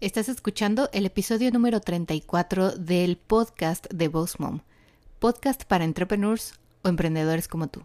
Estás escuchando el episodio número 34 del podcast de Boss Mom, podcast para entrepreneurs o emprendedores como tú.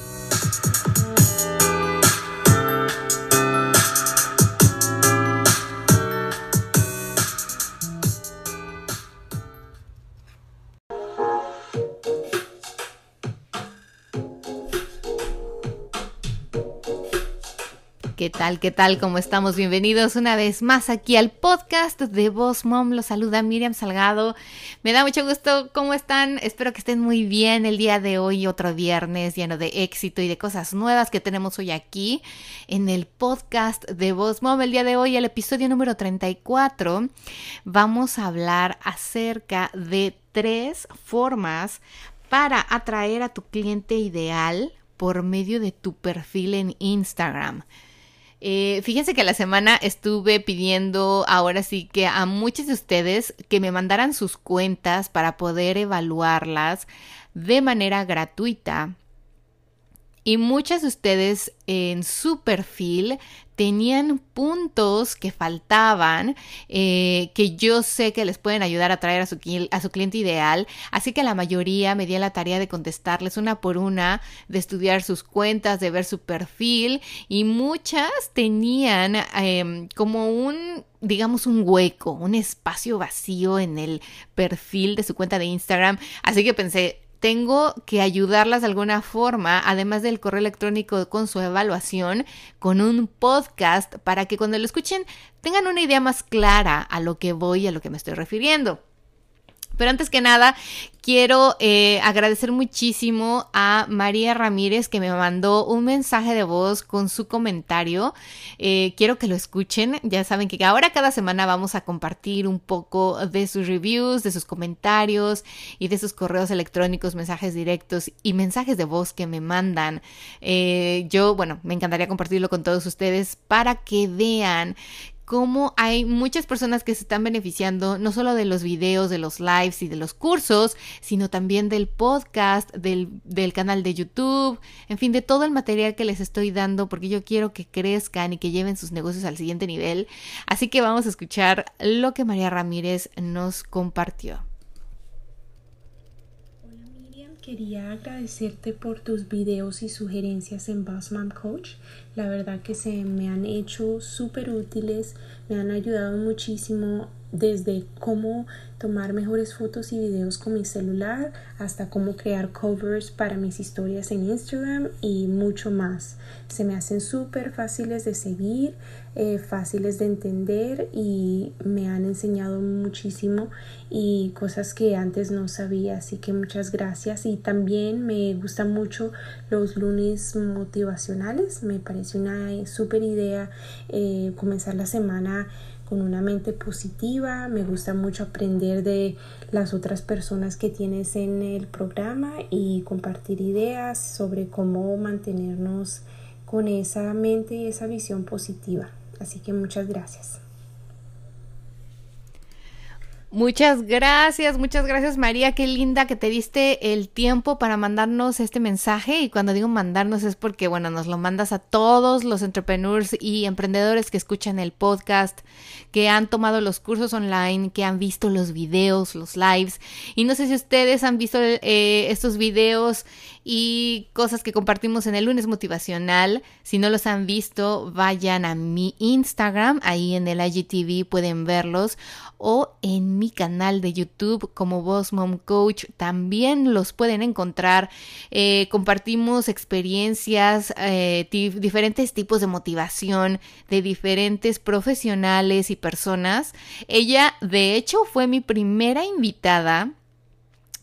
¿Qué tal? ¿Qué tal? ¿Cómo estamos? Bienvenidos una vez más aquí al podcast de Boss Mom. Los saluda Miriam Salgado. Me da mucho gusto. ¿Cómo están? Espero que estén muy bien el día de hoy, otro viernes lleno de éxito y de cosas nuevas que tenemos hoy aquí en el podcast de Boss Mom. El día de hoy, el episodio número 34, vamos a hablar acerca de tres formas para atraer a tu cliente ideal por medio de tu perfil en Instagram. Eh, fíjense que la semana estuve pidiendo ahora sí que a muchos de ustedes que me mandaran sus cuentas para poder evaluarlas de manera gratuita. Y muchas de ustedes en su perfil tenían puntos que faltaban, eh, que yo sé que les pueden ayudar a traer a su, a su cliente ideal. Así que la mayoría me di la tarea de contestarles una por una, de estudiar sus cuentas, de ver su perfil. Y muchas tenían em, como un digamos, un hueco, un espacio vacío en el perfil de su cuenta de Instagram. Así que pensé, tengo que ayudarlas de alguna forma, además del correo electrónico con su evaluación, con un podcast para que cuando lo escuchen tengan una idea más clara a lo que voy, a lo que me estoy refiriendo. Pero antes que nada, quiero eh, agradecer muchísimo a María Ramírez que me mandó un mensaje de voz con su comentario. Eh, quiero que lo escuchen. Ya saben que ahora cada semana vamos a compartir un poco de sus reviews, de sus comentarios y de sus correos electrónicos, mensajes directos y mensajes de voz que me mandan. Eh, yo, bueno, me encantaría compartirlo con todos ustedes para que vean cómo hay muchas personas que se están beneficiando no solo de los videos, de los lives y de los cursos, sino también del podcast, del, del, canal de YouTube, en fin, de todo el material que les estoy dando porque yo quiero que crezcan y que lleven sus negocios al siguiente nivel. Así que vamos a escuchar lo que María Ramírez nos compartió. Quería agradecerte por tus videos y sugerencias en Boss Coach. La verdad que se me han hecho súper útiles, me han ayudado muchísimo desde cómo tomar mejores fotos y videos con mi celular hasta cómo crear covers para mis historias en Instagram y mucho más. Se me hacen súper fáciles de seguir, eh, fáciles de entender y me han enseñado muchísimo y cosas que antes no sabía. Así que muchas gracias y también me gustan mucho los lunes motivacionales. Me parece una súper idea eh, comenzar la semana con una mente positiva. Me gusta mucho aprender de las otras personas que tienes en el programa y compartir ideas sobre cómo mantenernos con esa mente y esa visión positiva. Así que muchas gracias. Muchas gracias, muchas gracias María, qué linda que te diste el tiempo para mandarnos este mensaje. Y cuando digo mandarnos es porque bueno, nos lo mandas a todos los entrepreneurs y emprendedores que escuchan el podcast, que han tomado los cursos online, que han visto los videos, los lives. Y no sé si ustedes han visto eh, estos videos y cosas que compartimos en el lunes motivacional, si no los han visto vayan a mi Instagram, ahí en el IGTV pueden verlos o en mi canal de YouTube como Boss Mom Coach. También los pueden encontrar. Eh, compartimos experiencias, eh, diferentes tipos de motivación de diferentes profesionales y personas. Ella, de hecho, fue mi primera invitada.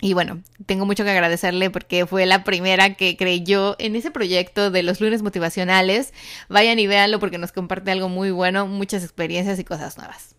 Y bueno, tengo mucho que agradecerle porque fue la primera que creyó en ese proyecto de los lunes motivacionales. Vayan y véanlo porque nos comparte algo muy bueno, muchas experiencias y cosas nuevas.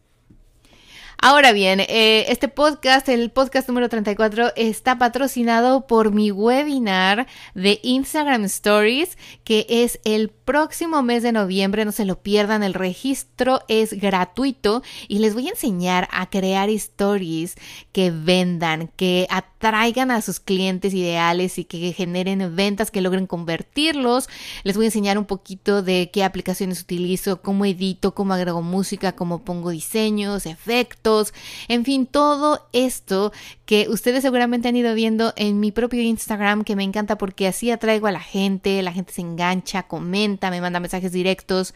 Ahora bien, eh, este podcast, el podcast número 34, está patrocinado por mi webinar de Instagram Stories, que es el próximo mes de noviembre. No se lo pierdan, el registro es gratuito y les voy a enseñar a crear stories que vendan, que atraigan a sus clientes ideales y que generen ventas, que logren convertirlos. Les voy a enseñar un poquito de qué aplicaciones utilizo, cómo edito, cómo agrego música, cómo pongo diseños, efectos en fin, todo esto que ustedes seguramente han ido viendo en mi propio Instagram, que me encanta porque así atraigo a la gente, la gente se engancha, comenta, me manda mensajes directos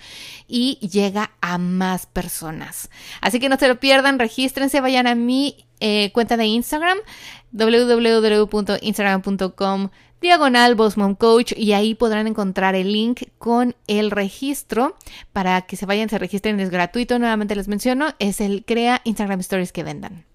y llega a más personas. Así que no se lo pierdan, regístrense, vayan a mi eh, cuenta de Instagram, www.instagram.com diagonal Coach y ahí podrán encontrar el link con el registro para que se vayan, se registren, es gratuito, nuevamente les menciono, es el Crea Instagram Stories que vendan.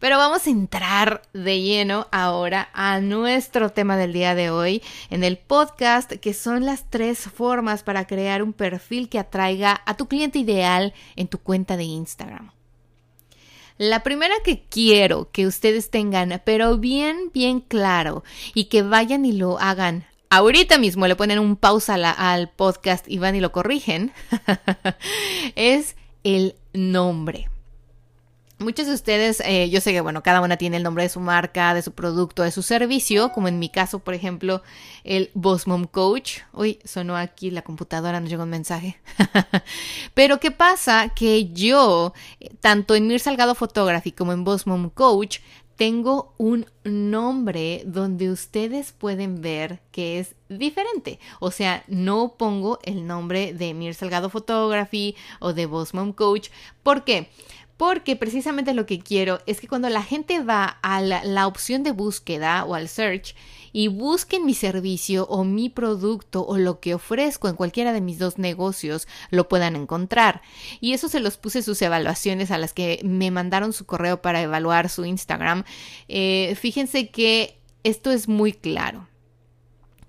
Pero vamos a entrar de lleno ahora a nuestro tema del día de hoy en el podcast, que son las tres formas para crear un perfil que atraiga a tu cliente ideal en tu cuenta de Instagram. La primera que quiero que ustedes tengan, pero bien, bien claro, y que vayan y lo hagan ahorita mismo, le ponen un pausa al podcast y van y lo corrigen, es el nombre. Muchos de ustedes, eh, yo sé que, bueno, cada una tiene el nombre de su marca, de su producto, de su servicio, como en mi caso, por ejemplo, el Boss Mom Coach. Uy, sonó aquí la computadora, nos llegó un mensaje. Pero ¿qué pasa? Que yo, tanto en Mir Salgado Photography como en Boss Mom Coach, tengo un nombre donde ustedes pueden ver que es diferente. O sea, no pongo el nombre de Mir Salgado Photography o de Boss Mom Coach. ¿Por qué? porque precisamente lo que quiero es que cuando la gente va a la, opción de búsqueda o al search y busquen mi servicio o mi producto o lo que ofrezco en cualquiera de mis dos negocios, lo puedan encontrar. Y eso se los puse sus evaluaciones a las que me mandaron su correo para evaluar su Instagram. Eh, fíjense que esto es muy claro.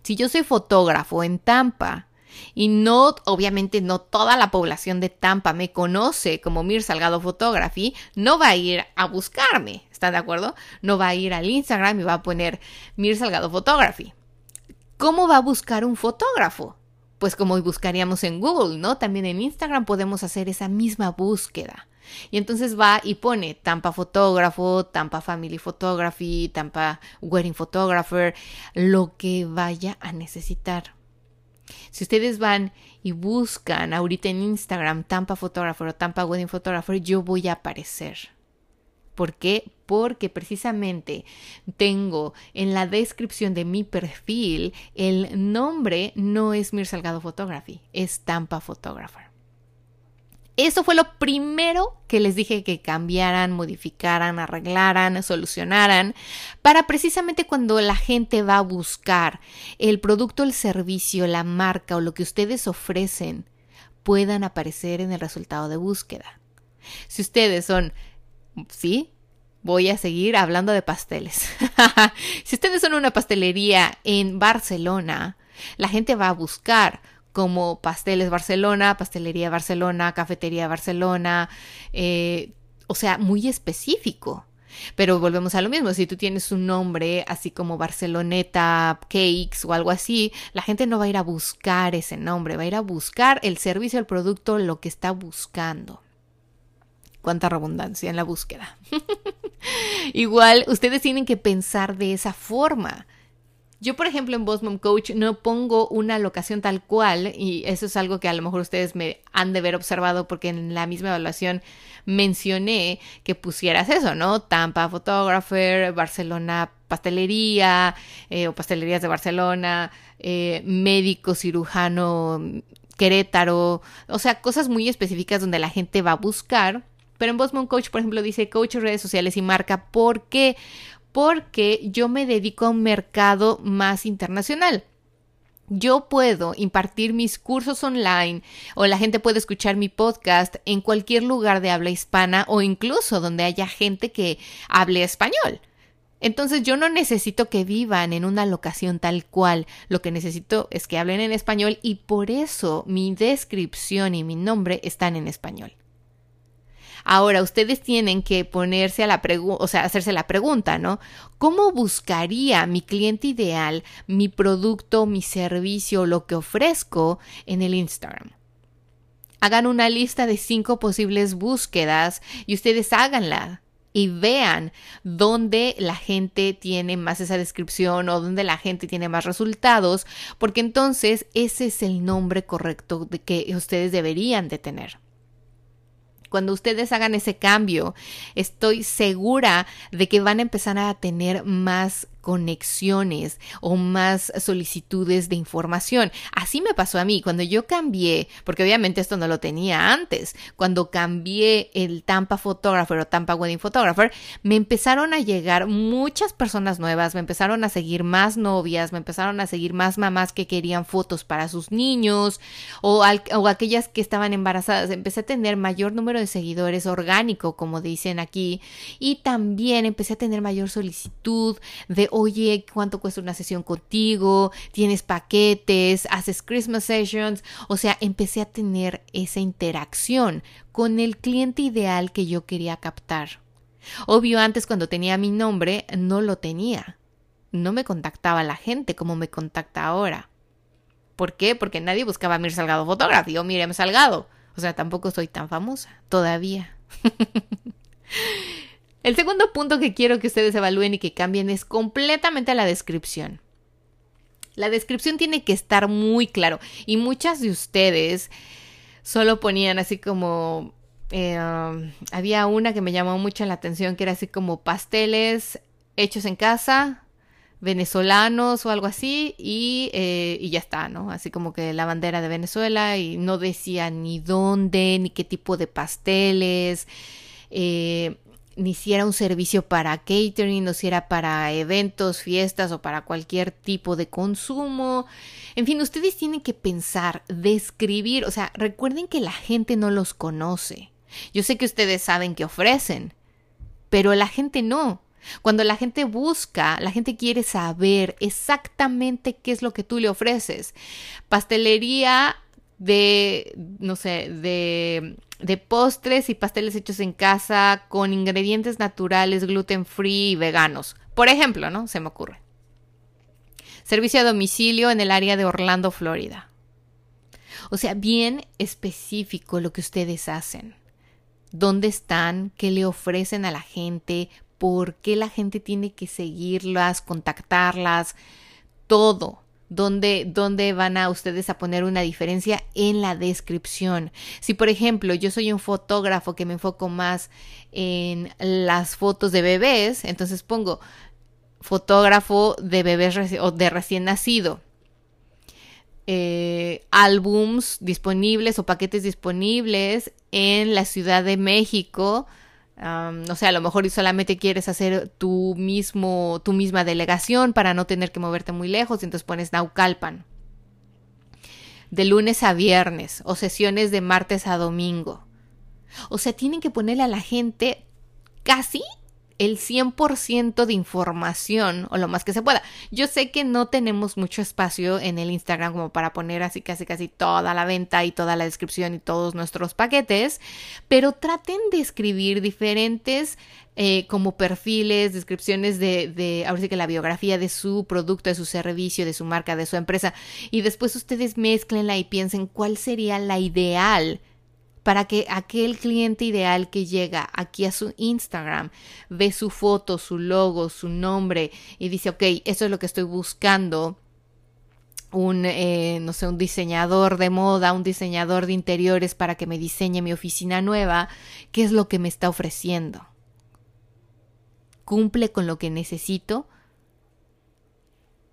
Si yo soy fotógrafo en Tampa, y no, obviamente no toda la población de Tampa me conoce como Mir Salgado Photography, no va a ir a buscarme, ¿están de acuerdo? No va a ir al Instagram y va a poner Mir Salgado Photography. ¿Cómo va a buscar un fotógrafo? Pues como buscaríamos en Google, ¿no? También en Instagram podemos hacer esa misma búsqueda. Y entonces va y pone Tampa Fotógrafo, Tampa Family Photography, Tampa Wedding Photographer, lo que vaya a necesitar. Si ustedes van y buscan ahorita en Instagram Tampa Photographer o Tampa Wedding Photographer, yo voy a aparecer. ¿Por qué? Porque precisamente tengo en la descripción de mi perfil el nombre no es Mir Salgado Photography, es Tampa Photographer. Eso fue lo primero que les dije que cambiaran, modificaran, arreglaran, solucionaran, para precisamente cuando la gente va a buscar el producto, el servicio, la marca o lo que ustedes ofrecen, puedan aparecer en el resultado de búsqueda. Si ustedes son, sí, voy a seguir hablando de pasteles. si ustedes son una pastelería en Barcelona, la gente va a buscar como Pasteles Barcelona, Pastelería Barcelona, Cafetería Barcelona, eh, o sea, muy específico. Pero volvemos a lo mismo, si tú tienes un nombre así como Barceloneta Cakes o algo así, la gente no va a ir a buscar ese nombre, va a ir a buscar el servicio, el producto, lo que está buscando. Cuánta redundancia en la búsqueda. Igual, ustedes tienen que pensar de esa forma. Yo, por ejemplo, en Boss Coach no pongo una locación tal cual, y eso es algo que a lo mejor ustedes me han de ver observado porque en la misma evaluación mencioné que pusieras eso, ¿no? Tampa Photographer, Barcelona Pastelería, eh, o Pastelerías de Barcelona, eh, médico, cirujano, Querétaro, o sea, cosas muy específicas donde la gente va a buscar. Pero en Boss Coach, por ejemplo, dice coach, redes sociales y marca. ¿Por qué? Porque yo me dedico a un mercado más internacional. Yo puedo impartir mis cursos online o la gente puede escuchar mi podcast en cualquier lugar de habla hispana o incluso donde haya gente que hable español. Entonces yo no necesito que vivan en una locación tal cual, lo que necesito es que hablen en español y por eso mi descripción y mi nombre están en español. Ahora, ustedes tienen que ponerse a la pregunta, o sea, hacerse la pregunta, ¿no? ¿Cómo buscaría mi cliente ideal mi producto, mi servicio, lo que ofrezco en el Instagram? Hagan una lista de cinco posibles búsquedas y ustedes háganla y vean dónde la gente tiene más esa descripción o dónde la gente tiene más resultados, porque entonces ese es el nombre correcto que ustedes deberían de tener. Cuando ustedes hagan ese cambio, estoy segura de que van a empezar a tener más conexiones o más solicitudes de información. Así me pasó a mí cuando yo cambié, porque obviamente esto no lo tenía antes, cuando cambié el Tampa Photographer o Tampa Wedding Photographer, me empezaron a llegar muchas personas nuevas, me empezaron a seguir más novias, me empezaron a seguir más mamás que querían fotos para sus niños o, o aquellas que estaban embarazadas. Empecé a tener mayor número de seguidores orgánico, como dicen aquí, y también empecé a tener mayor solicitud de oye, ¿cuánto cuesta una sesión contigo? ¿Tienes paquetes? ¿Haces Christmas sessions? O sea, empecé a tener esa interacción con el cliente ideal que yo quería captar. Obvio, antes cuando tenía mi nombre, no lo tenía. No me contactaba la gente como me contacta ahora. ¿Por qué? Porque nadie buscaba a Mir Salgado Photography o Miriam Salgado. O sea, tampoco soy tan famosa. Todavía. El segundo punto que quiero que ustedes evalúen y que cambien es completamente la descripción. La descripción tiene que estar muy claro y muchas de ustedes solo ponían así como eh, um, había una que me llamó mucho la atención que era así como pasteles hechos en casa venezolanos o algo así y, eh, y, ya está, ¿no? Así como que la bandera de Venezuela y no decía ni dónde, ni qué tipo de pasteles. Eh, ni si un servicio para catering o si para eventos, fiestas o para cualquier tipo de consumo. En fin, ustedes tienen que pensar, describir, o sea, recuerden que la gente no los conoce. Yo sé que ustedes saben que ofrecen, pero la gente no. Cuando la gente busca, la gente quiere saber exactamente qué es lo que tú le ofreces. Pastelería de, no sé, de de postres y pasteles hechos en casa con ingredientes naturales, gluten free y veganos. Por ejemplo, ¿no? Se me ocurre. Servicio a domicilio en el área de Orlando, Florida. O sea, bien específico lo que ustedes hacen. ¿Dónde están? ¿Qué le ofrecen a la gente? ¿Por qué la gente tiene que seguirlas, contactarlas? Todo dónde, van a ustedes a poner una diferencia en la descripción. Si, por ejemplo, yo soy un fotógrafo que me enfoco más en las fotos de bebés, entonces pongo fotógrafo de bebés o de recién nacido. Eh, álbums disponibles o paquetes disponibles en la Ciudad de México no sé, a lo mejor solamente quieres hacer tu mismo, tu misma delegación para no tener que moverte muy lejos, y entonces pones Naucalpan. De lunes a viernes o sesiones de martes a domingo. O sea, tienen que ponerle a la gente casi el 100% de información o lo más que se pueda. Yo sé que no tenemos mucho espacio en el Instagram como para poner así casi casi toda la venta y toda la descripción y todos nuestros paquetes, pero traten de escribir diferentes eh, como perfiles, descripciones de, de, ahora sí que la biografía de su producto, de su servicio, de su marca, de su empresa, y después ustedes mezclenla y piensen cuál sería la ideal para que aquel cliente ideal que llega aquí a su Instagram ve su foto, su logo, su nombre y dice, ok, eso es lo que estoy buscando. Un, eh, no sé, un diseñador de moda, un diseñador de interiores para que me diseñe mi oficina nueva, ¿qué es lo que me está ofreciendo? ¿Cumple con lo que necesito?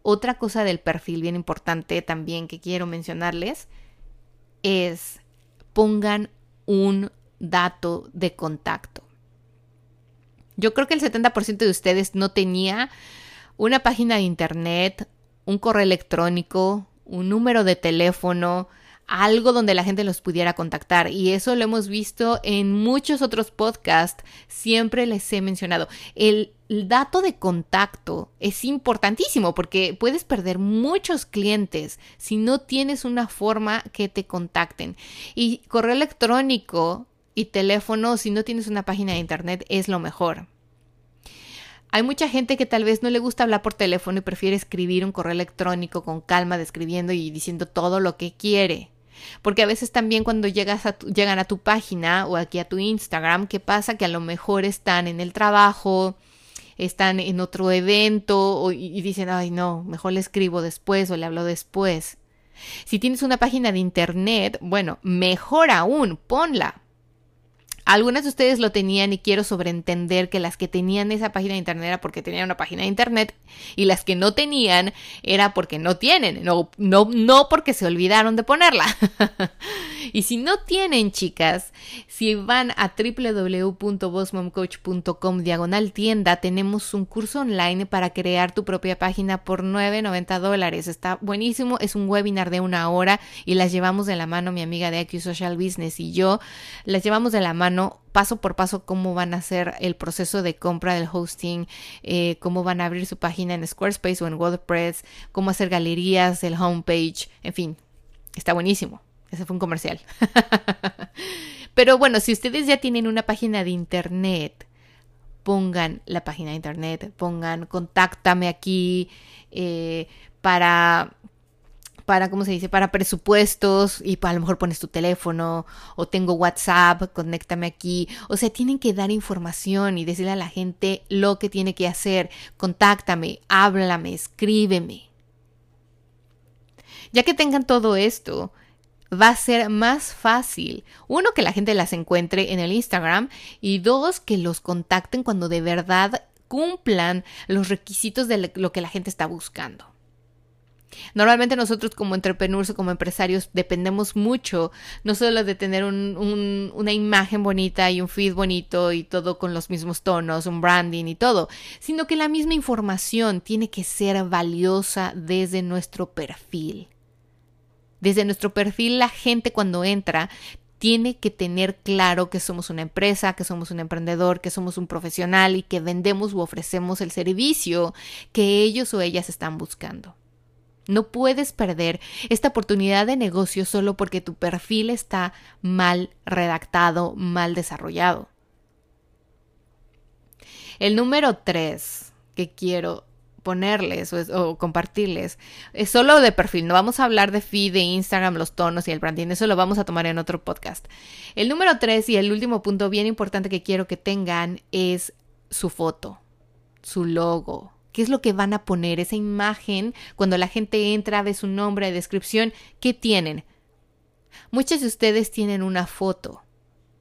Otra cosa del perfil bien importante también que quiero mencionarles es pongan un dato de contacto. Yo creo que el 70% de ustedes no tenía una página de internet, un correo electrónico, un número de teléfono, algo donde la gente los pudiera contactar. Y eso lo hemos visto en muchos otros podcasts. Siempre les he mencionado. El, dato de contacto es importantísimo porque puedes perder muchos clientes si no tienes una forma que te contacten. Y correo electrónico y teléfono, si no tienes una página de internet, es lo mejor. Hay mucha gente que tal vez no le gusta hablar por teléfono y prefiere escribir un correo electrónico con calma, describiendo y diciendo todo lo que quiere. Porque a veces también cuando llegas a llegan a tu página o aquí a tu Instagram, ¿qué pasa? Que a lo mejor están en el trabajo, están en otro evento y dicen, ay no, mejor le escribo después o le hablo después. Si tienes una página de internet, bueno, mejor aún, ponla. Algunas de ustedes lo tenían y quiero sobreentender que las que tenían esa página de internet era porque tenían una página de internet y las que no tenían era porque no tienen, no, no, no porque se olvidaron de ponerla. y si no tienen, chicas, si van a www.bossmomcoach.com diagonal tienda, tenemos un curso online para crear tu propia página por 9.90 dólares. Está buenísimo, es un webinar de una hora y las llevamos de la mano mi amiga de IQ Social Business y yo, las llevamos de la mano paso por paso cómo van a hacer el proceso de compra del hosting, eh, cómo van a abrir su página en Squarespace o en WordPress, cómo hacer galerías, el homepage, en fin, está buenísimo. Ese fue un comercial. Pero bueno, si ustedes ya tienen una página de internet, pongan la página de internet, pongan contáctame aquí eh, para para, ¿cómo se dice? Para presupuestos y a lo mejor pones tu teléfono o tengo WhatsApp, conéctame aquí. O sea, tienen que dar información y decirle a la gente lo que tiene que hacer. Contáctame, háblame, escríbeme. Ya que tengan todo esto, va a ser más fácil, uno, que la gente las encuentre en el Instagram y dos, que los contacten cuando de verdad cumplan los requisitos de lo que la gente está buscando. Normalmente nosotros como entrepreneurs o como empresarios dependemos mucho, no solo de tener una imagen bonita y un feed bonito y todo con los mismos tonos, un branding y todo, sino que la misma información tiene que ser valiosa desde nuestro perfil. Desde nuestro perfil la gente cuando entra tiene que tener claro que somos una empresa, que somos un emprendedor, que somos un profesional y que vendemos u ofrecemos el servicio que ellos o ellas están buscando. No puedes perder esta oportunidad de negocio solo porque tu perfil está mal redactado, mal desarrollado. El número tres que quiero ponerles o, compartirles es solo de perfil. No vamos a hablar de feed, de Instagram, los tonos y el branding. Eso lo vamos a tomar en otro podcast. El número tres y el último punto bien importante que quiero que tengan es su foto, su logo, ¿Qué es lo que van a poner? Esa imagen, cuando la gente entra, ve su nombre, descripción, ¿qué tienen? Muchos de ustedes tienen una foto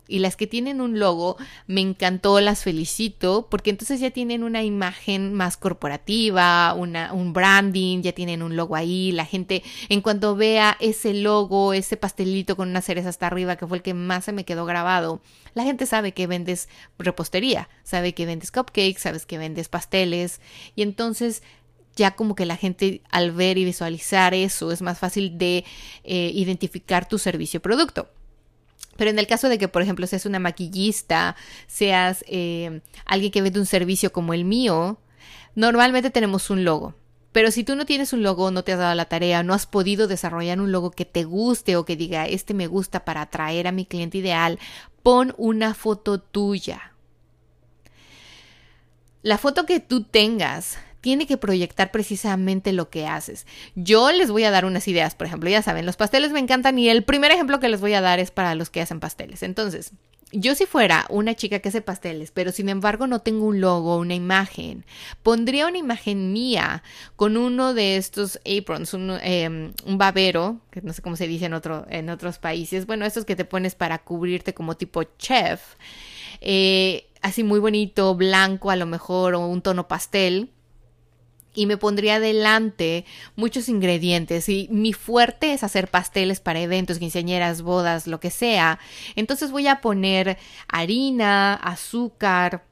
y las que tienen un logo, me encantó, las felicito, porque entonces ya tienen una imagen más corporativa, una, un branding, ya tienen un logo ahí, la gente en cuanto vea ese logo, ese pastelito con una cereza hasta arriba, que fue el que más se me quedó grabado, la gente sabe que vendes repostería, sabe que vendes cupcakes, sabes que vendes pasteles, y entonces ya como que la gente al ver y visualizar eso es más fácil de eh, identificar tu servicio o producto. Pero en el caso de que, por ejemplo, seas una maquillista, seas eh, alguien que vende un servicio como el mío, normalmente tenemos un logo. Pero si tú no tienes un logo, no te has dado la tarea, no has podido desarrollar un logo que te guste o que diga, este me gusta para atraer a mi cliente ideal, pon una foto tuya. La foto que tú tengas tiene que proyectar precisamente lo que haces. Yo les voy a dar unas ideas, por ejemplo, ya saben, los pasteles me encantan y el primer ejemplo que les voy a dar es para los que hacen pasteles. Entonces, yo si fuera una chica que hace pasteles, pero sin embargo no tengo un logo, una imagen, pondría una imagen mía con uno de estos aprons, un, em, babero, que no sé cómo se dice en otros países, bueno, estos que te pones para cubrirte como tipo chef, eh, así muy bonito, blanco a lo mejor, o un tono pastel y me pondría delante muchos ingredientes y mi fuerte es hacer pasteles para eventos, quinceañeras, bodas, lo que sea. Entonces voy a poner harina, azúcar,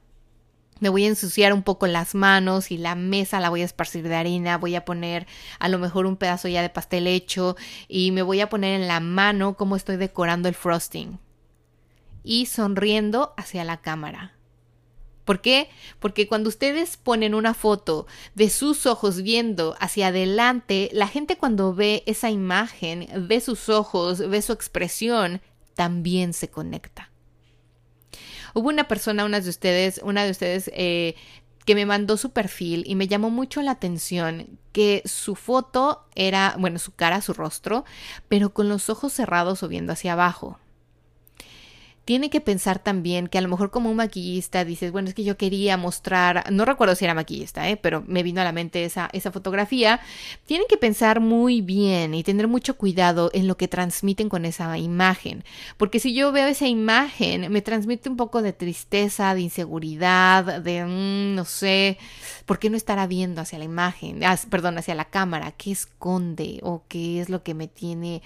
me voy a ensuciar un poco las manos y la mesa la voy a esparcir de harina, voy a poner a lo mejor un pedazo ya de pastel hecho y me voy a poner en la mano cómo estoy decorando el frosting y sonriendo hacia la cámara. ¿Por qué? Porque cuando ustedes ponen una foto de sus ojos viendo hacia adelante, la gente cuando ve esa imagen, ve sus ojos, ve su expresión, también se conecta. Hubo una persona, una de ustedes, una de ustedes eh, que me mandó su perfil y me llamó mucho la atención que su foto era, bueno, su cara, su rostro, pero con los ojos cerrados o viendo hacia abajo tiene que pensar también que a lo mejor como un maquillista dices, bueno, es que yo quería mostrar, no recuerdo si era maquillista, ¿eh? pero me vino a la mente esa, esa fotografía, tienen que pensar muy bien y tener mucho cuidado en lo que transmiten con esa imagen, porque si yo veo esa imagen, me transmite un poco de tristeza, de inseguridad, de, mm, no sé, ¿por qué no estará viendo hacia la imagen? Ah, perdón, hacia la cámara, ¿qué esconde o qué es lo que me tiene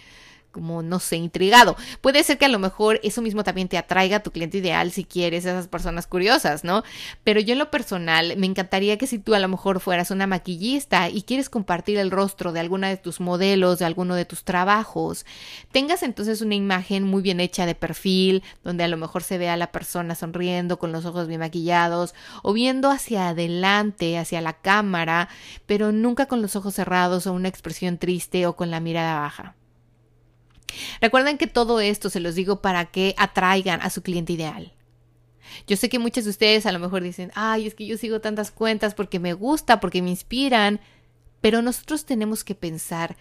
como, no sé, intrigado. Puede ser que a lo mejor eso mismo también te atraiga a tu cliente ideal si quieres esas personas curiosas, ¿no? Pero yo en lo personal me encantaría que si tú a lo mejor fueras una maquillista y quieres compartir el rostro de alguna de tus modelos, de alguno de tus trabajos, tengas entonces una imagen muy bien hecha de perfil, donde a lo mejor se vea a la persona sonriendo con los ojos bien maquillados o viendo hacia adelante, hacia la cámara, pero nunca con los ojos cerrados o una expresión triste o con la mirada baja. Recuerden que todo esto se los digo para que atraigan a su cliente ideal. Yo sé que muchos de ustedes a lo mejor dicen, ay, es que yo sigo tantas cuentas porque me gusta, porque me inspiran, pero nosotros tenemos que pensar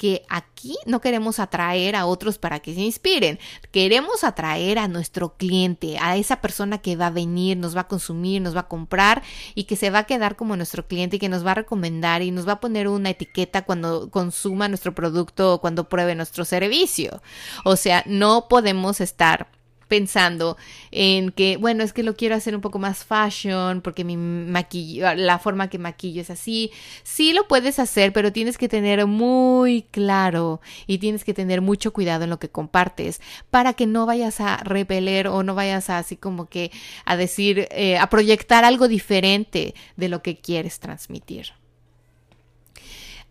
que aquí no queremos atraer a otros para que se inspiren, queremos atraer a nuestro cliente, a esa persona que va a venir, nos va a consumir, nos va a comprar y que se va a quedar como nuestro cliente y que nos va a recomendar y nos va a poner una etiqueta cuando consuma nuestro producto o cuando pruebe nuestro servicio. O sea, no podemos estar pensando en que, bueno, es que lo quiero hacer un poco más fashion porque mi maquillo, la forma que maquillo es así. Sí lo puedes hacer, pero tienes que tener muy claro y tienes que tener mucho cuidado en lo que compartes para que no vayas a repeler o no vayas a así como que a decir, eh, a proyectar algo diferente de lo que quieres transmitir.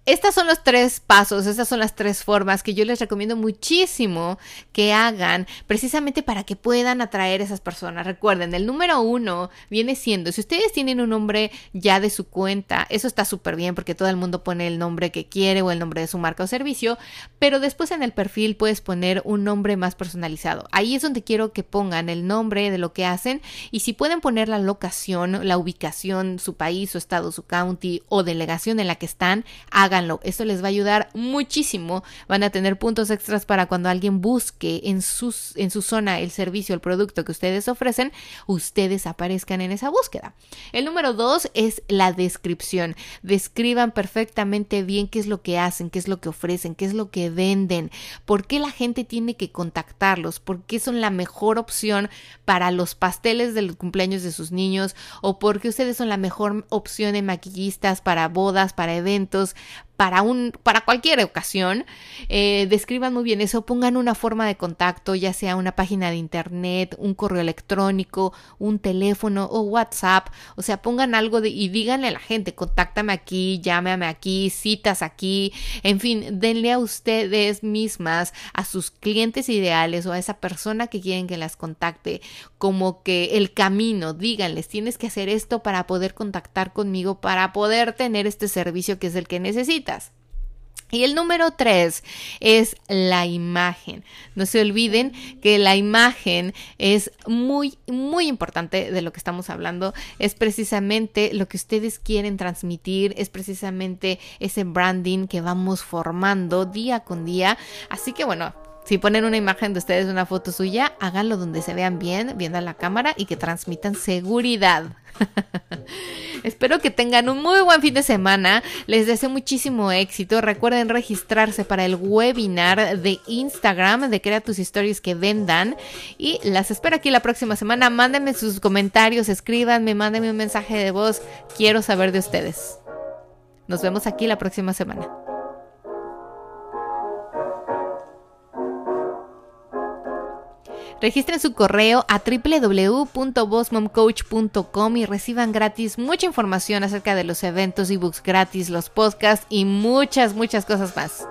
Estos son los tres pasos, estas son las tres formas que yo les recomiendo muchísimo que hagan precisamente para que puedan atraer a esas personas. Recuerden, el número uno viene siendo, si ustedes tienen un nombre ya de su cuenta, eso está súper bien porque todo el mundo pone el nombre que quiere o el nombre de su marca o servicio, pero después en el perfil puedes poner un nombre más personalizado. Ahí es donde quiero que pongan el nombre de lo que hacen y si pueden poner la locación, la ubicación, su país, su estado, su county o delegación en la que están, hagan esto les va a ayudar muchísimo. Van a tener puntos extras para cuando alguien busque en, sus, en su zona el servicio, el producto que ustedes ofrecen, ustedes aparezcan en esa búsqueda. El número dos es la descripción. Describan perfectamente bien qué es lo que hacen, qué es lo que ofrecen, qué es lo que venden, por qué la gente tiene que contactarlos, por qué son la mejor opción para los pasteles de cumpleaños de sus niños o por qué ustedes son la mejor opción de maquillistas para bodas, para eventos, para, un, para cualquier ocasión, eh, describan muy bien eso, pongan una forma de contacto, ya sea una página de internet, un correo electrónico, un teléfono o WhatsApp, o sea, pongan algo de, y díganle a la gente, contáctame aquí, llámame aquí, citas aquí, en fin, denle a ustedes mismas, a sus clientes ideales o a esa persona que quieren que las contacte, como que el camino, díganles, tienes que hacer esto para poder contactar conmigo, para poder tener este servicio que es el que necesitas. Y el número tres es la imagen. No se olviden que la imagen es muy, muy importante de lo que estamos hablando. Es precisamente lo que ustedes quieren transmitir, es precisamente ese branding que vamos formando día con día. Así que bueno, si ponen una imagen de ustedes, una foto suya, háganlo donde se vean bien, viendo a la cámara y que transmitan seguridad. Espero que tengan un muy buen fin de semana. Les deseo muchísimo éxito. Recuerden registrarse para el webinar de Instagram de Crea tus stories que vendan. Y las espero aquí la próxima semana. Mándenme sus comentarios, escríbanme, mándenme un mensaje de voz. Quiero saber de ustedes. Nos vemos aquí la próxima semana. Registren su correo a www.bosmomcoach.com y reciban gratis mucha información acerca de los eventos, ebooks gratis, los podcasts y muchas, muchas cosas más.